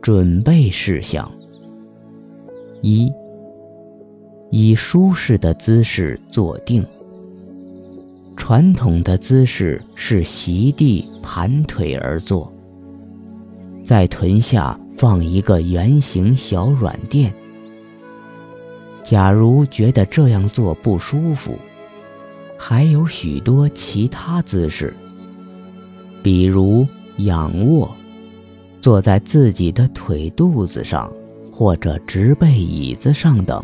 准备事项：一、以舒适的姿势坐定。传统的姿势是席地盘腿而坐，在臀下放一个圆形小软垫。假如觉得这样做不舒服，还有许多其他姿势，比如仰卧，坐在自己的腿肚子上，或者直背椅子上等。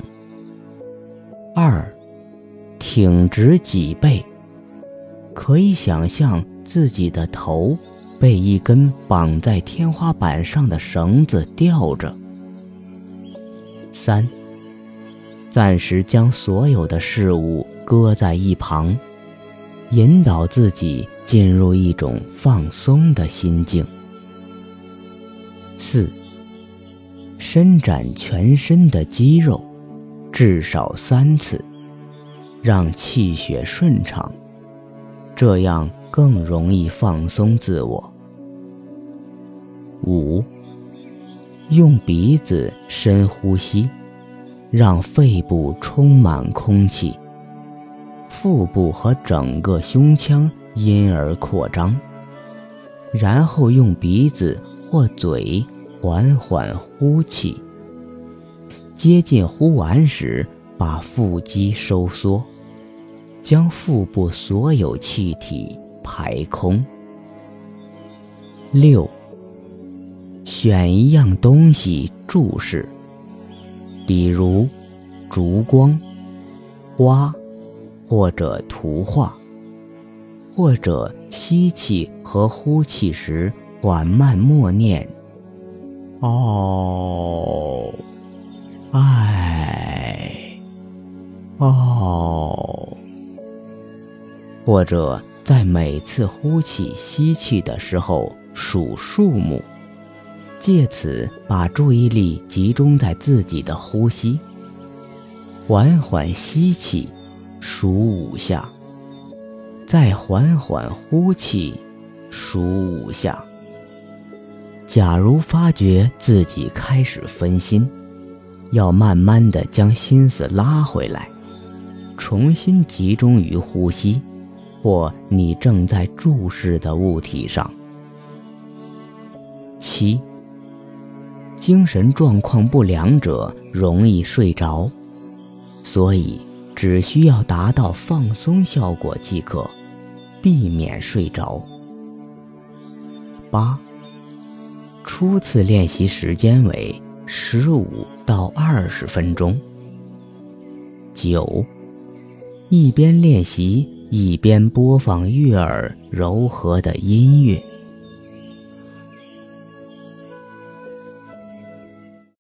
二，挺直脊背。可以想象自己的头被一根绑在天花板上的绳子吊着。三，暂时将所有的事物搁在一旁，引导自己进入一种放松的心境。四，伸展全身的肌肉，至少三次，让气血顺畅。这样更容易放松自我。五，用鼻子深呼吸，让肺部充满空气，腹部和整个胸腔因而扩张。然后用鼻子或嘴缓缓呼气，接近呼完时，把腹肌收缩。将腹部所有气体排空。六，选一样东西注视，比如烛光、花，或者图画，或者吸气和呼气时缓慢默念：“哦，爱，哦。”或者在每次呼气、吸气的时候数数目，借此把注意力集中在自己的呼吸。缓缓吸气，数五下；再缓缓呼气，数五下。假如发觉自己开始分心，要慢慢的将心思拉回来，重新集中于呼吸。或你正在注视的物体上。七，精神状况不良者容易睡着，所以只需要达到放松效果即可，避免睡着。八，初次练习时间为十五到二十分钟。九，一边练习。一边播放悦耳柔和的音乐。